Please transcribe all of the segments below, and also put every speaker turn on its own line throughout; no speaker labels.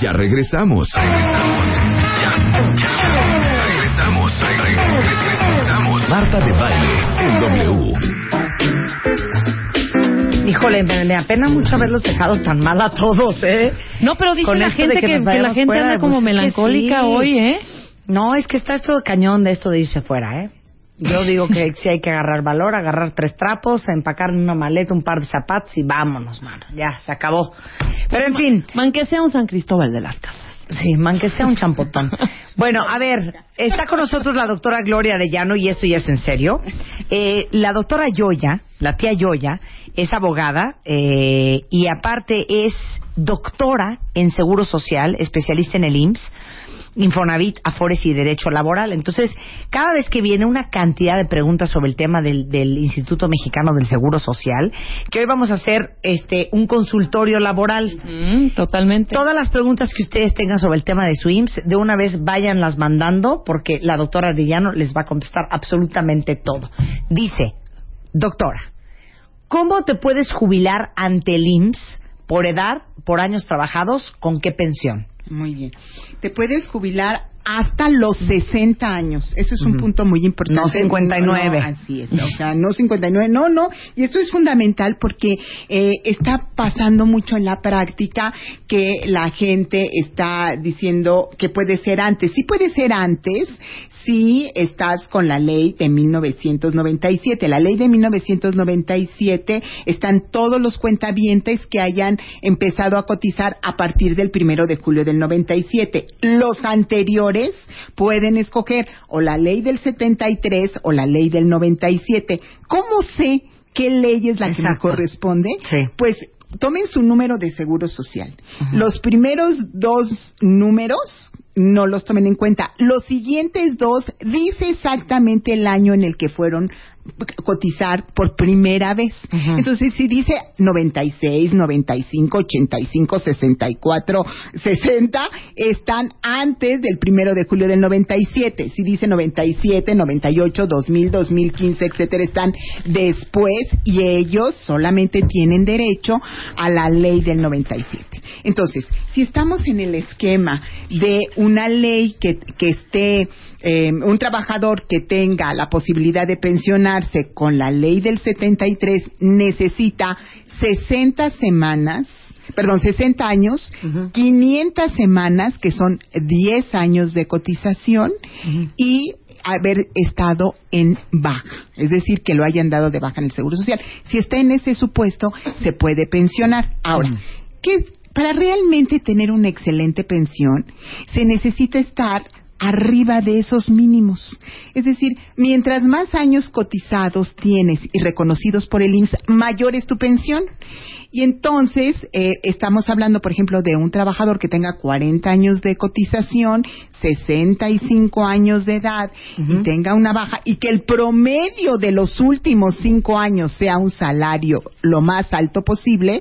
Ya regresamos. Regresamos. Ya, ya. Regresamos. Regresamos. Marta de baile en W.
Híjole, me, me apena mucho haberlos dejado tan mal a todos, ¿eh?
No, pero dice
Con
la gente que,
que
que la gente
fuera,
anda como
pues
melancólica
sí.
hoy, ¿eh?
No, es que está esto cañón de esto de irse fuera, ¿eh? Yo digo que sí hay que agarrar valor, agarrar tres trapos, empacar una maleta un par de zapatos y vámonos, mano. Ya, se acabó. Pero en fin,
Man, que sea un San Cristóbal de las Casas.
sí, man, que sea un champotón. Bueno, a ver, está con nosotros la doctora Gloria Arellano y esto ya es en serio. Eh, la doctora Yoya, la tía Yoya, es abogada eh, y aparte es doctora en Seguro Social, especialista en el IMSS. Infonavit, Afores y Derecho Laboral. Entonces, cada vez que viene una cantidad de preguntas sobre el tema del, del Instituto Mexicano del Seguro Social, que hoy vamos a hacer este un consultorio laboral.
Mm, totalmente.
Todas las preguntas que ustedes tengan sobre el tema de su IMSS, de una vez váyanlas mandando, porque la doctora Arellano les va a contestar absolutamente todo. Dice, doctora, ¿cómo te puedes jubilar ante el IMSS por edad, por años trabajados, con qué pensión?
Muy bien. Te puedes jubilar hasta los 60 años. Eso es un punto muy importante.
No 59.
No, así es. O sea, no 59. No, no. Y esto es fundamental porque eh, está pasando mucho en la práctica que la gente está diciendo que puede ser antes. Sí puede ser antes si estás con la ley de 1997. La ley de 1997 están todos los cuentavientes que hayan empezado a cotizar a partir del primero de julio del 97. Los anteriores pueden escoger o la ley del 73 o la ley del 97. ¿Cómo sé qué ley es la que me corresponde?
Sí.
Pues tomen su número de seguro social. Los primeros dos números no los tomen en cuenta. Los siguientes dos dice exactamente el año en el que fueron cotizar por primera vez. Entonces, si dice 96, 95, 85, 64, 60, están antes del primero de julio del 97. Si dice 97, 98, 2000, 2015, etcétera, están después y ellos solamente tienen derecho a la ley del 97. Entonces, si estamos en el esquema de una ley que, que esté, eh, un trabajador que tenga la posibilidad de pensionarse con la ley del 73 necesita 60 semanas, perdón, 60 años, 500 semanas, que son 10 años de cotización, y haber estado en baja, es decir, que lo hayan dado de baja en el Seguro Social. Si está en ese supuesto, se puede pensionar. Ahora, ¿qué para realmente tener una excelente pensión se necesita estar arriba de esos mínimos. Es decir, mientras más años cotizados tienes y reconocidos por el IMSS, mayor es tu pensión. Y entonces eh, estamos hablando, por ejemplo, de un trabajador que tenga 40 años de cotización, 65 años de edad y tenga una baja y que el promedio de los últimos cinco años sea un salario lo más alto posible.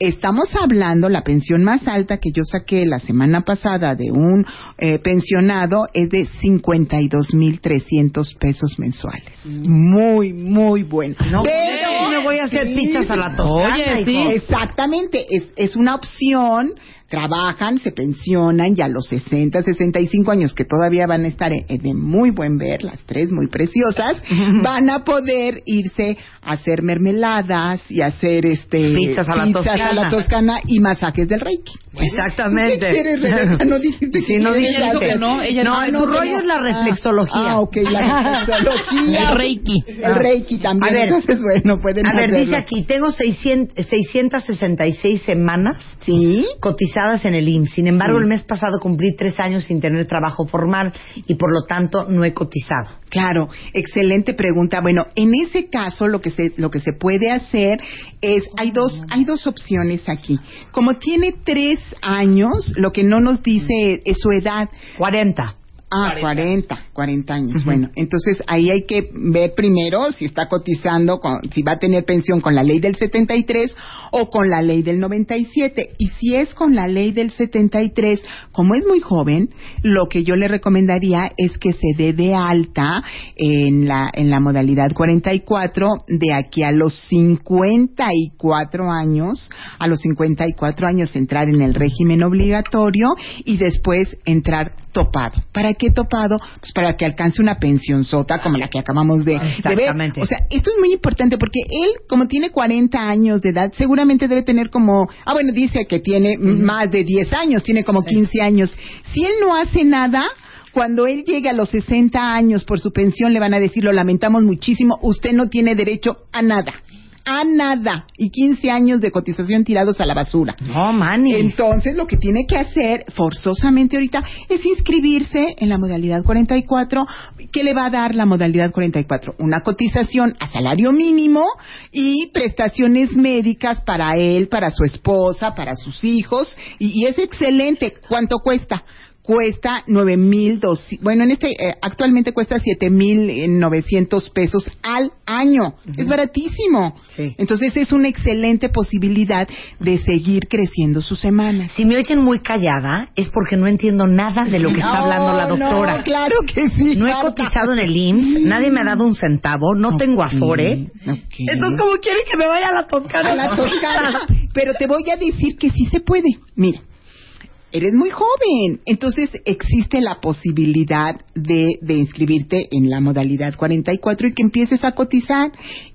Estamos hablando, la pensión más alta que yo saqué la semana pasada de un eh, pensionado es de 52.300 pesos mensuales. Muy, muy bueno.
No,
Pero-
me voy a hacer
Sí,
pizzas a la toscana,
Oye, sí.
hijo.
Exactamente, es, es una opción, trabajan, se pensionan ya a los 60, 65 años, que todavía van a estar en- en de muy buen ver, las tres muy preciosas, van a poder irse a hacer mermeladas y hacer este
Pizzas a la
a la
toscana.
toscana y masajes del Reiki.
Exactamente.
¿Qué quieres, Rebeca? No dijiste
Sí,
que
no
dijo que no, ella
no,
no, no,
rollo es la reflexología.
Ah, ok, la reflexología.
El Reiki.
El Reiki también.
A ver.
Entonces, bueno, pueden
A ver, dice aquí, tengo 600, 666 semanas
Sí.
cotizadas en el IMSS. Sin embargo,
Sí.
el mes pasado cumplí tres años sin tener trabajo formal y por lo tanto no he cotizado.
Claro, excelente pregunta. Bueno, en ese caso lo que se lo que se puede hacer es hay dos hay dos opciones aquí. Como tiene tres años, lo que no nos dice es su edad.
40.
Ah, 40, 40 años. Bueno, entonces ahí hay que ver primero si está cotizando, con, si va a tener pensión con la ley del 73 o con la ley del 97. Y si es con la ley del 73, como es muy joven, lo que yo le recomendaría es que se dé de alta en la, en la modalidad 44 de aquí a los 54 años, a los 54 años entrar en el régimen obligatorio y después entrar topado. ¿Para qué topado? Pues para que alcance una pensión sota como la que acabamos de, de ver. O sea, esto es muy importante porque él, como tiene 40 años de edad, seguramente debe tener como, ah, bueno, dice que tiene más de 10 años, tiene como 15 años. Si él no hace nada, cuando él llegue a los 60 años por su pensión, le van a decir, lo lamentamos muchísimo, usted no tiene derecho a nada. A nada. Y 15 años de cotización tirados a la basura.
No, manis.
Entonces, lo que tiene que hacer forzosamente ahorita es inscribirse en la modalidad 44. ¿Qué le va a dar la modalidad 44? Una cotización a salario mínimo y prestaciones médicas para él, para su esposa, para sus hijos. Y, y es excelente. ¿Cuánto cuesta? Cuesta nueve mil dos bueno en este eh, actualmente cuesta siete mil novecientos pesos al año es baratísimo
Sí.
entonces es una excelente posibilidad de seguir creciendo sus semanas
Si me oyen muy callada es porque no entiendo nada de lo que está hablando la doctora.
no, claro que sí
No he
Marta.
cotizado en el IMSS, nadie me ha dado un centavo, no tengo afore. Entonces, ¿cómo quiere que me vaya a la toscana?
a la toscana. Pero te voy a decir que sí se puede. Mira, eres muy joven, entonces existe la posibilidad de, de inscribirte en la modalidad 44 y que empieces a cotizar.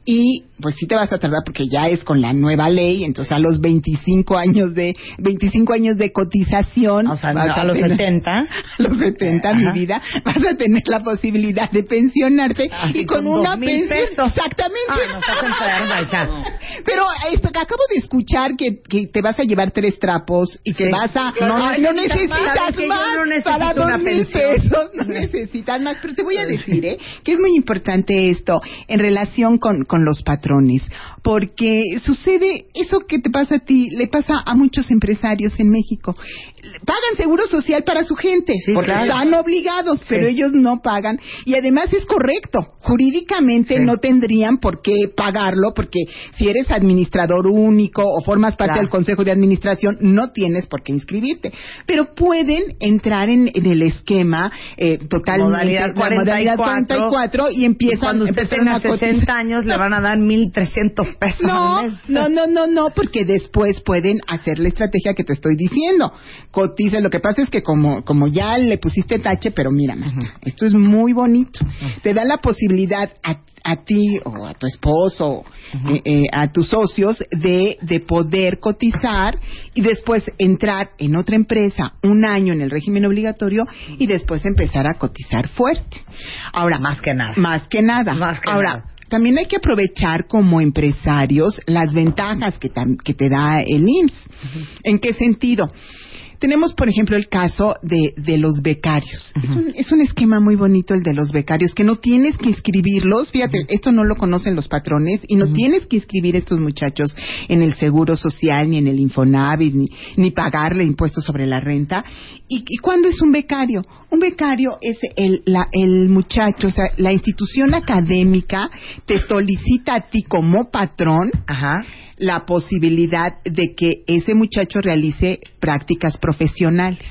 Y pues sí te vas a tardar porque ya es con la nueva ley, entonces a los 25 años de 25 años de cotización,
O sea,
vas
a los
tener-
70.
a los 70, mi vida, vas a tener la posibilidad de pensionarte
Así
y con,
con
una pensión
pesos.
exactamente.
Ah, no estás enferma, hija.
Pero esto, que acabo de escuchar que, que te vas a llevar tres trapos y que
Sí.
vas a...
No
no
necesitas más.
necesitas
¿Sabes que yo
más
no
para dos mil pesos. No necesitas más. Pero te voy a decir, ¿eh? Que es muy importante esto en relación con, con los patrones. Porque sucede eso que te pasa a ti, le pasa a muchos empresarios en México. Pagan seguro social para su gente.
Sí,
porque
claro.
están obligados, pero
Sí.
ellos no pagan. Y además es correcto. Jurídicamente
Sí.
no tendrían por qué pagarlo porque si eres administrador único o formas parte
Claro.
del consejo de administración no tienes por qué inscribirte. Pero pueden entrar en, en el esquema eh, totalmente
Modalidad
la modalidad
44,
44 y empiezan
cuando usted tenga
a cotizar.
60 años le van a dar 1.300 pesos
No,
al mes.
no, no, no, no, porque después pueden hacer la estrategia que te estoy diciendo. Cotiza, lo que pasa es que como, como ya le pusiste tache, pero mira, Marta, esto es muy bonito. Te da la posibilidad a, a ti o a tu esposo, eh, eh, a tus socios, de, de poder cotizar y después entrar en otra empresa un año en el régimen obligatorio y después empezar a cotizar fuerte. Ahora,
Más que nada.
más que nada.
Más que
Ahora,
nada.
También hay que aprovechar como empresarios las ventajas que, te da el IMSS. ¿En qué sentido? Tenemos, por ejemplo, el caso de, de los becarios. es, un, es un esquema muy bonito el de los becarios, que no tienes que inscribirlos. Fíjate, esto no lo conocen los patrones y no tienes que inscribir a estos muchachos en el Seguro Social, ni en el Infonavit, ni, ni pagarle impuestos sobre la renta. ¿Y, y cuándo es un becario? Un becario es el, la- el muchacho, o sea, la institución académica te solicita a ti como patrón
Ajá.
La posibilidad de que ese muchacho realice prácticas profesionales.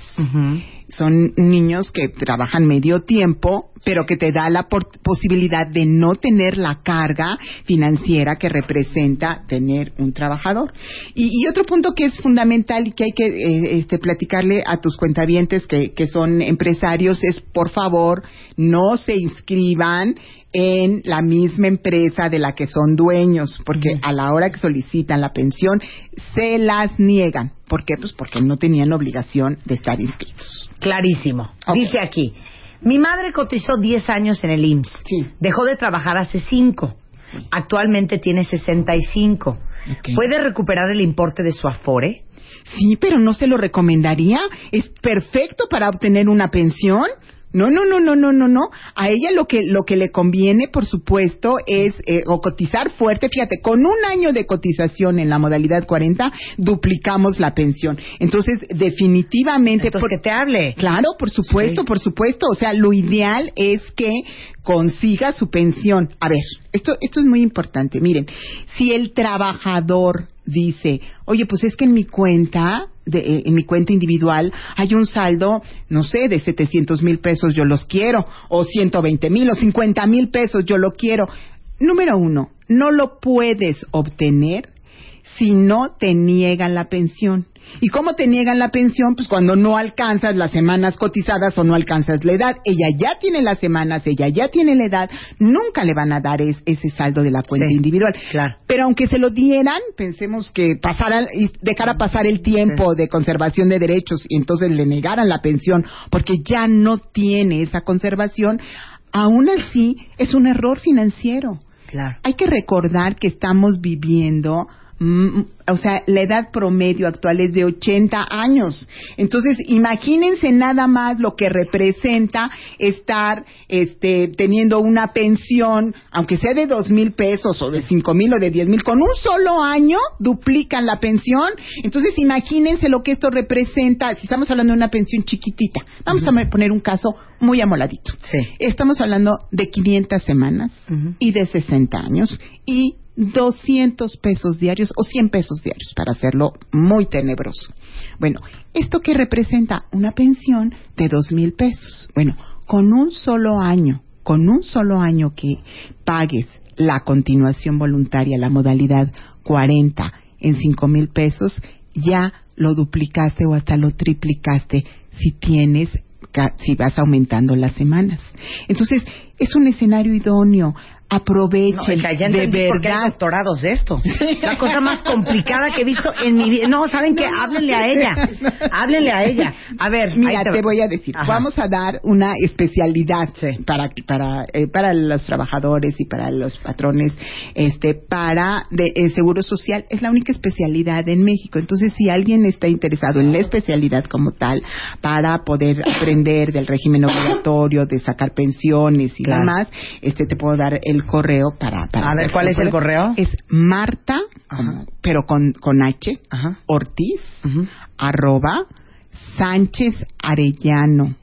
Son niños que trabajan medio tiempo, pero que te da la posibilidad de no tener la carga financiera que representa tener un trabajador. Y, y otro punto que es fundamental y que hay que eh, este, platicarle a tus cuentavientes que, que son empresarios es, por favor, no se inscriban en la misma empresa de la que son dueños, porque a la hora que solicitan la pensión se las niegan. ¿Por qué? Pues porque no tenían obligación de estar inscritos.
Clarísimo. Dice aquí, mi madre cotizó 10 años en el IMSS.
Sí.
Dejó de trabajar hace 5. Actualmente tiene 65.
Ok.
¿Puede recuperar el importe de su Afore?
Sí, pero no se lo recomendaría. Es perfecto para obtener una pensión. No, no, no, no, no, no, no. A ella lo que lo que le conviene, por supuesto, es eh, o cotizar fuerte. Fíjate, con un año de cotización en la modalidad 40 duplicamos la pensión. Entonces, definitivamente,
Entonces,
por-
que te hable.
Claro, por supuesto,
Sí.
por supuesto. O sea, lo ideal es que consiga su pensión. A ver, esto, esto es muy importante. Miren, si el trabajador dice, oye, pues es que en mi cuenta, de, eh, en mi cuenta individual, hay un saldo, no sé, de 700 mil pesos, yo los quiero, o 120 mil, o 50 mil pesos, yo lo quiero. Número uno, no lo puedes obtener si no te niegan la pensión. ¿Y cómo te niegan la pensión? Pues cuando no alcanzas las semanas cotizadas o no alcanzas la edad. Ella ya tiene las semanas, ella ya tiene la edad, nunca le van a dar es- ese saldo de la cuenta
Sí,
individual.
claro.
Pero aunque se lo dieran, pensemos que pasara y dejara pasar el tiempo de conservación de derechos y entonces le negaran la pensión porque ya no tiene esa conservación, aún así es un error financiero
Claro.
hay que recordar que estamos viviendo, o sea, la edad promedio actual es de 80 años. Entonces, imagínense nada más lo que representa estar este, teniendo una pensión, aunque sea de dos mil pesos o de cinco mil o de diez mil, con un solo año duplican la pensión. Entonces, imagínense lo que esto representa. Si estamos hablando de una pensión chiquitita, vamos a poner un caso muy amoladito.
Sí.
Estamos hablando de 500 semanas y de 60 años y 200 pesos diarios o 100 pesos diarios para hacerlo muy tenebroso. Bueno, ¿esto qué representa? Una pensión de 2 mil pesos. Bueno, con un solo año, con un solo año que pagues la continuación voluntaria, la modalidad 40 en 5 mil pesos, ya lo duplicaste o hasta lo triplicaste si tienes si vas aumentando las semanas. Entonces, es un escenario idóneo.
No,
Aprovechen
hija, ya
de
qué hay
verdad.
doctorados de esto. La cosa más complicada que he visto en mi vida. No, ¿saben qué? Háblenle a ella. Háblenle a ella. A ver.
Mira,
ahí
te voy a decir,
Ajá.
vamos a dar una especialidad
Sí.
para para eh, para los trabajadores y para los patrones, este, para de eh, seguro social es la única especialidad en México. Entonces, si alguien está interesado en la especialidad como tal para poder aprender del régimen obligatorio, de sacar pensiones y
Claro.
demás, este, te puedo dar el correo para para
A ver, ¿cuál es el correo?
Es Marta,
Ajá.
pero con con H,
Ajá.
Ortiz arroba Sánchez Arellano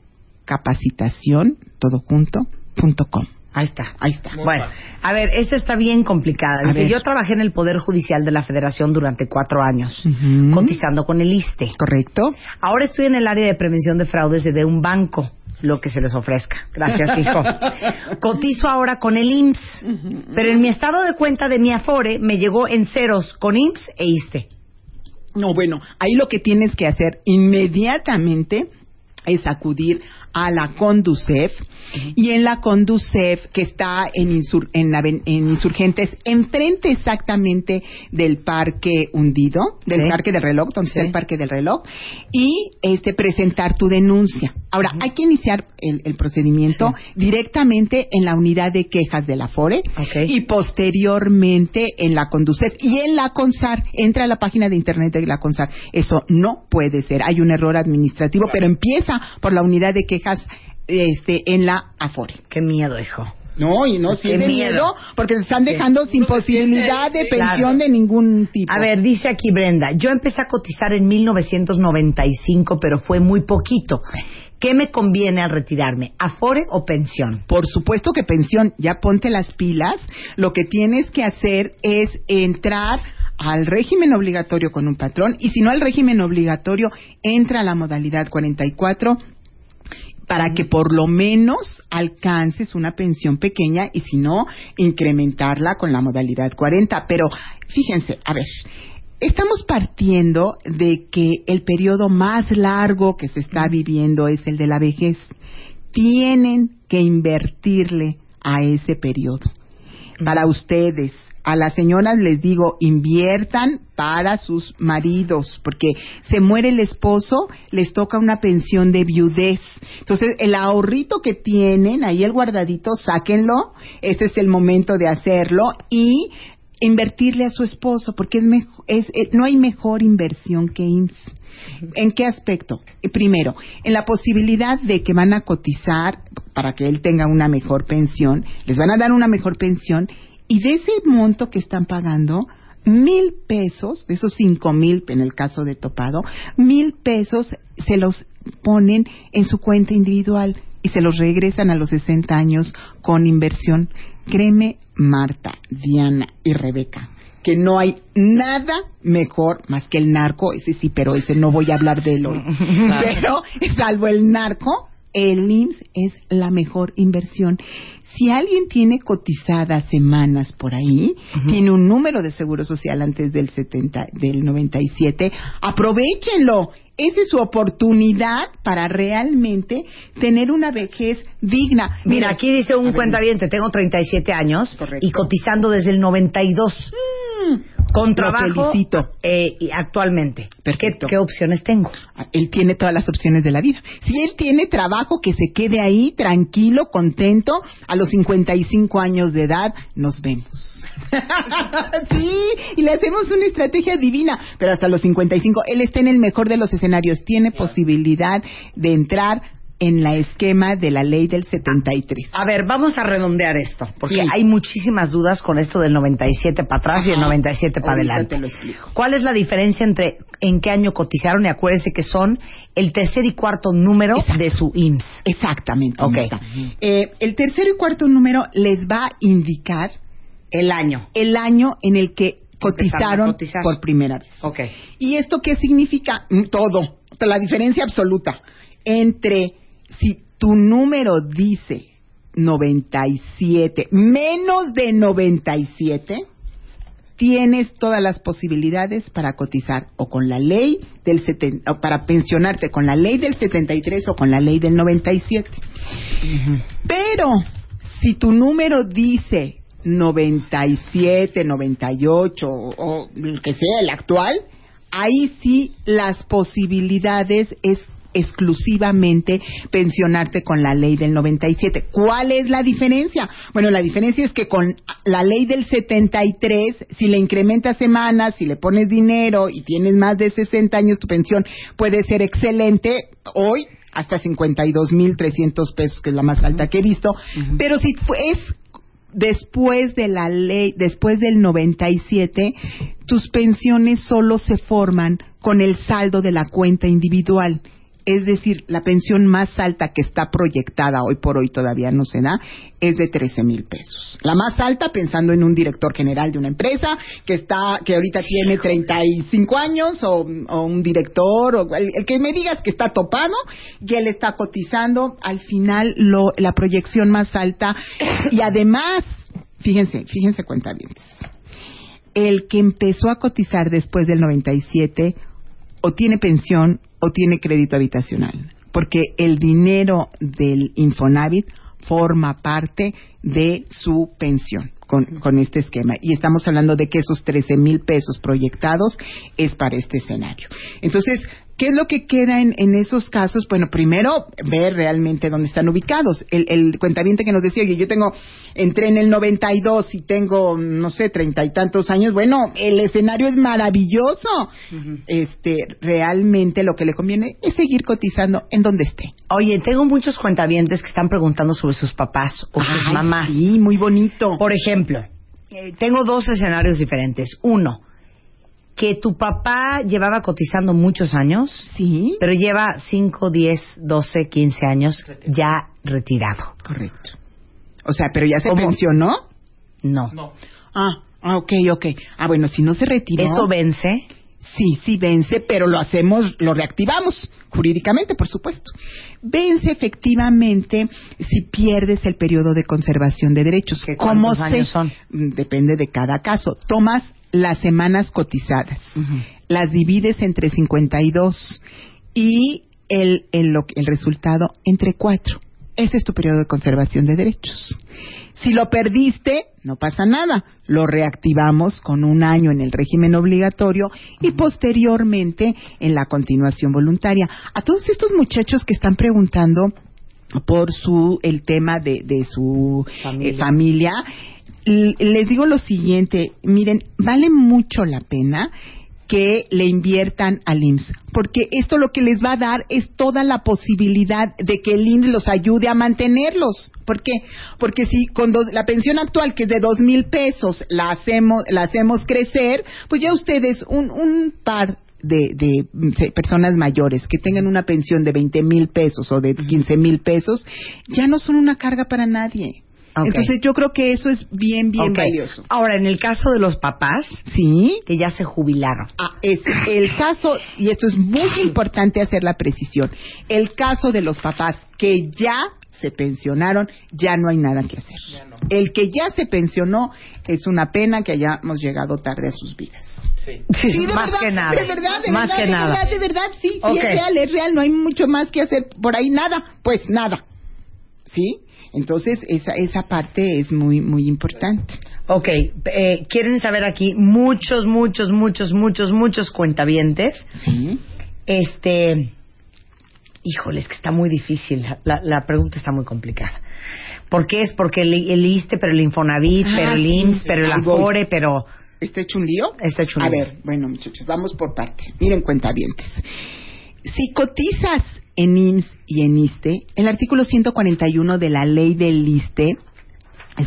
capacitación todo junto punto com.
Ahí está.
Ahí está.
Bueno, a ver, esta está bien complicada. Dice, yo trabajé en el Poder Judicial de la Federación durante cuatro años, cotizando con el ISTE.
¿Correcto?
Ahora estoy en el área de prevención de fraudes de un banco, lo que se les ofrezca. Gracias, hijo. Cotizo ahora con el IMSS, pero en mi estado de cuenta de mi Afore me llegó en ceros con IMSS e ISTE.
No, bueno, ahí lo que tienes que hacer inmediatamente es acudir a la Conducef y en la Conducef que está en, Insur- en, en Insurgentes, enfrente exactamente del Parque Hundido, del
Sí.
Parque del Reloj, donde está el Parque del Reloj, y este presentar tu denuncia. Ahora, hay que iniciar el, el procedimiento directamente en la unidad de quejas de la FORE y posteriormente en la Conducef y en la CONSAR. Entra a la página de internet de la CONSAR. Eso no puede ser. Hay un error administrativo, pero empieza por la unidad de quejas este, en la AFORE.
Qué miedo, hijo.
No, y no, si
Qué
es de
miedo.
miedo, porque se están dejando sin posibilidad de pensión
Claro.
de ningún tipo.
A ver, dice aquí Brenda, yo empecé a cotizar en 1995, pero fue muy poquito. ¿Qué me conviene al retirarme? ¿Afore o pensión?
Por supuesto que pensión, ya ponte las pilas. Lo que tienes que hacer es entrar al régimen obligatorio con un patrón y si no al régimen obligatorio, entra a la modalidad 44 para que por lo menos alcances una pensión pequeña y si no, incrementarla con la modalidad 40. Pero fíjense, a ver, estamos partiendo de que el periodo más largo que se está viviendo es el de la vejez. Tienen que invertirle a ese periodo. Para ustedes, a las señoras les digo, inviertan para sus maridos, porque se muere el esposo, les toca una pensión de viudez. Entonces, el ahorrito que tienen, ahí el guardadito, sáquenlo, este es el momento de hacerlo y invertirle a su esposo, porque es, mejo- es eh, no hay mejor inversión que IMSS. ¿En qué aspecto? Eh, Primero, en la posibilidad de que van a cotizar para que él tenga una mejor pensión, les van a dar una mejor pensión y de ese monto que están pagando, mil pesos, de esos cinco mil en el caso de Topado, mil pesos se los ponen en su cuenta individual y se los regresan a los 60 años con inversión. Créeme, Marta, Diana y Rebeca, que no hay nada mejor más que el narco, ese sí, pero ese no voy a hablar de él hoy. Pero, salvo el narco, el IMSS es la mejor inversión. Si alguien tiene cotizadas semanas por ahí, tiene un número de seguro social antes del 70, del 97, aprovechenlo. Esa es su oportunidad para realmente tener una vejez digna.
Mira, aquí dice un cuentaviente, tengo 37 años
Correcto.
y cotizando desde el 92. Con trabajo
felicito.
eh, y actualmente. ¿Qué,
Perfecto.
qué opciones tengo?
Él tiene todas las opciones de la vida. Si él tiene trabajo, que se quede ahí tranquilo, contento. A los 55 años de edad, nos vemos. sí, y le hacemos una estrategia divina. Pero hasta los 55, él está en el mejor de los escenarios. Tiene posibilidad de entrar en la esquema de la ley del 73.
A ver, vamos a redondear esto, porque
Sí.
hay muchísimas dudas con esto del 97 para atrás y el
Ajá.
97 para
Ahorita
adelante.
te lo explico.
¿Cuál es la diferencia entre en qué año cotizaron? Y acuérdense que son el tercer y cuarto número
Exacto.
de su IMSS.
Exactamente.
Ok.
Marta. Eh, el tercero y cuarto número les va a indicar
El año.
el año en el que cotizaron por primera vez.
Ok.
¿Y esto qué significa? Mm, Todo. La diferencia absoluta entre si tu número dice 97 menos de 97, tienes todas las posibilidades para cotizar o con la ley del seten- o para pensionarte con la ley del 73 o con la ley del 97. Pero si tu número dice 97, 98 o, o el que sea el actual, ahí sí las posibilidades es exclusivamente pensionarte con la ley del 97. ¿Cuál es la diferencia? Bueno, la diferencia es que con la ley del 73, si le incrementas semanas, si le pones dinero y tienes más de 60 años, tu pensión puede ser excelente hoy hasta 52.300 pesos, que es la más alta que he visto. Pero si es después de la ley, después del 97, tus pensiones solo se forman con el saldo de la cuenta individual. Es decir, la pensión más alta que está proyectada hoy por hoy todavía no se da es de 13 mil pesos. La más alta pensando en un director general de una empresa que está que ahorita tiene 35 años o, o un director o el, el que me digas que está topado y él está cotizando al final lo, la proyección más alta y además fíjense fíjense cuenta bien el que empezó a cotizar después del 97 o tiene pensión o tiene crédito habitacional, porque el dinero del Infonavit forma parte de su pensión con, este esquema. Y estamos hablando de que esos 13 mil pesos proyectados es para este escenario. Entonces, ¿qué es lo que queda en, en esos casos? Bueno, primero, ver realmente dónde están ubicados. El, el cuentaviente que nos decía, oye, yo tengo, entré en el 92 y tengo, no sé, treinta y tantos años. Bueno, el escenario es maravilloso. Este, realmente lo que le conviene es seguir cotizando en donde esté.
Oye, tengo muchos cuentavientes que están preguntando sobre sus papás o sus mamás.
Sí, muy bonito.
Por ejemplo, eh, tengo dos escenarios diferentes. Uno, que tu papá llevaba cotizando muchos años,
Sí,
pero lleva 5, 10, 12, 15 años ya retirado.
correcto. O sea, pero ya se
¿Cómo?
pensionó.
No.
Ah, ah, ok, ok. Ah, bueno, si no se retiró.
Eso vence.
Sí, sí vence, pero lo hacemos, lo reactivamos jurídicamente, por supuesto. Vence efectivamente si pierdes el periodo de conservación de derechos.
¿Qué
¿Cómo
cuántos
se-
años son?
Depende de cada caso. Tomas las semanas cotizadas, las divides entre 52 y el, el, el resultado entre 4. ese es tu periodo de conservación de derechos. Si lo perdiste, no pasa nada. Lo reactivamos con un año en el régimen obligatorio y posteriormente en la continuación voluntaria. A todos estos muchachos que están preguntando por su el tema de, de su eh, familia, les digo lo siguiente, miren, vale mucho la pena que le inviertan al IMSS, porque esto lo que les va a dar es toda la posibilidad de que el IMSS los ayude a mantenerlos. ¿Por qué? Porque si con dos- la pensión actual, que es de dos mil pesos, la hacemos, la hacemos crecer, pues ya ustedes, un, un par de, de, personas mayores que tengan una pensión de 20 mil pesos o de 15 mil pesos, ya no son una carga para nadie. Entonces yo creo que eso es bien, bien valioso.
Ahora, en el caso de los papás
Sí,
que ya se jubilaron.
Ah, es el caso, y esto es muy importante hacer la precisión, el caso de los papás que ya se pensionaron, ya no hay nada que hacer. El que ya se pensionó es una pena que hayamos llegado tarde a sus vidas.
Sí,
Sí, de
más
verdad,
que nada.
De verdad, de
más
verdad,
que
de
nada.
verdad, de verdad, sí, sí
Ok.
es real, es real, no hay mucho más que hacer por ahí, nada, pues nada. ¿Sí? Entonces, esa, esa parte es muy, muy importante.
Ok, eh, quieren saber aquí muchos, muchos, muchos, muchos, muchos cuentavientes.
Sí.
Este, híjole, es que está muy difícil. La, la pregunta está muy complicada. ¿Por qué es? Porque el, el ISTE, pero el Infonavit,
Ah,
pero el IMSS,
sí,
pero el. Afore, pero
¿Está hecho un lío?
Está hecho un
A
lío.
ver, bueno, muchachos, vamos por partes. Miren, cuentavientes. Si cotizas en IMSS y en ISTE, el artículo 141 de la ley del ISTE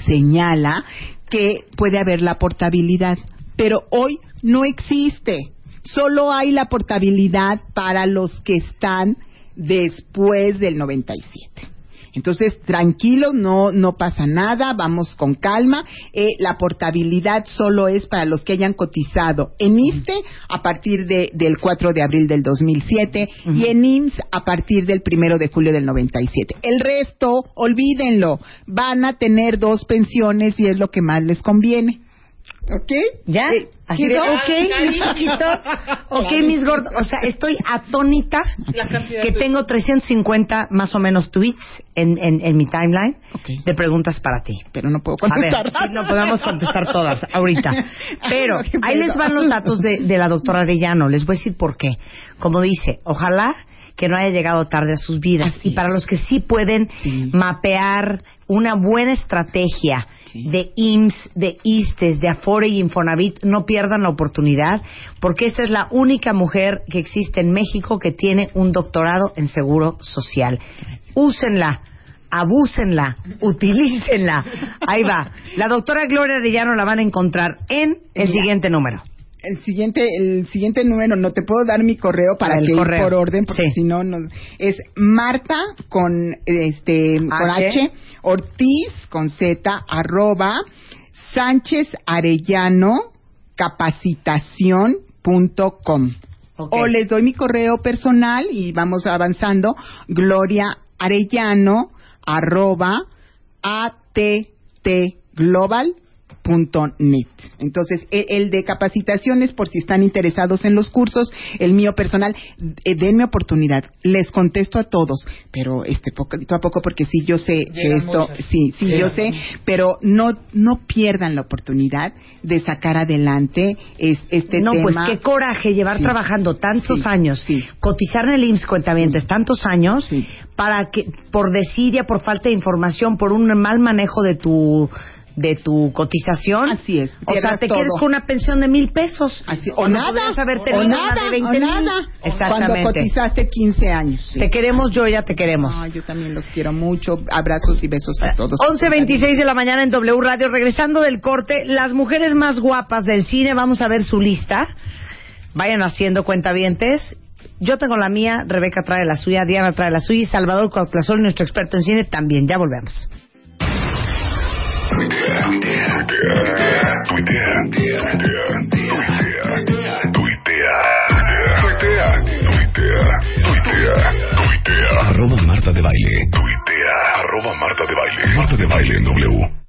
señala que puede haber la portabilidad, pero hoy no existe. Solo hay la portabilidad para los que están después del 97. Entonces, tranquilos, no, no pasa nada, vamos con calma. Eh, la portabilidad solo es para los que hayan cotizado en ISTE a partir de, del 4 de abril del 2007 y en IMSS a partir del 1 de julio del 97. El resto, olvídenlo, van a tener dos pensiones y es lo que más les conviene. ¿Ok?
¿Ya?
Eh,
Así de, ok, mis chiquitos, ok, mis gordos. O sea, estoy atónita que tengo 350 más o menos tweets en, en, en mi timeline de preguntas para ti.
Pero no puedo
A ver,
contestar.
no podemos contestar todas ahorita. Pero ahí les van los datos de, de la doctora Arellano. Les voy a decir por qué. Como dice, ojalá que no haya llegado tarde a sus vidas.
Así
y para los que sí pueden
Sí.
mapear una buena estrategia
Sí.
de IMSS, de ISTES, de Afore y Infonavit, no pierdan la oportunidad, porque esta es la única mujer que existe en México que tiene un doctorado en seguro social. Úsenla abúsenla, utilícenla. Ahí va. La doctora Gloria Arellano la van a encontrar en el siguiente número.
El siguiente, el siguiente número, no te puedo dar mi correo para
El
que
correo.
por orden, porque
Sí.
si no, no, es Marta con este con
H.
H, Ortiz con Z, arroba, Sánchez Arellano, capacitación.com.
Ok.
O les doy mi correo personal y vamos avanzando, Gloria Arellano, arroba, attglobal.net. Entonces, e- el de capacitaciones, por si están interesados en los cursos, el mío personal, eh, denme oportunidad, les contesto a todos, pero este poquito a poco, porque sí, yo sé que esto, sí, sí, yo sé, pero no, no pierdan la oportunidad de sacar adelante es- este
no,
tema.
pues qué coraje llevar
Sí.
trabajando tantos
Sí,
años,
sí.
cotizar en el IMSS cuentavientes tantos años,
Sí.
para que por desidia, por falta de información, por un mal manejo de tu de tu cotización.
Así es,
O sea, te
todo.
quedes con una pensión de mil pesos.
Así- o nada,
haber
o nada,
de 20
o nada.
Exactamente.
Cuando cotizaste 15 años. sí.
Te queremos, yo ya te queremos.
Yo también los quiero mucho. Abrazos y besos a todos.
11.26 de la mañana en W Radio. Regresando del corte, las mujeres más guapas del cine, vamos a ver su lista. Vayan haciendo cuentavientes. Yo tengo la mía, Rebeca trae la suya, Diana trae la suya y Salvador Cuauhtlazol, nuestro experto en cine, también. Ya volvemos.
Tuitea, tuitea, tuitea, tuitea. Arroba Marta de Baile. Tuitea. Arroba Marta de Baile. Marta de Baile en W.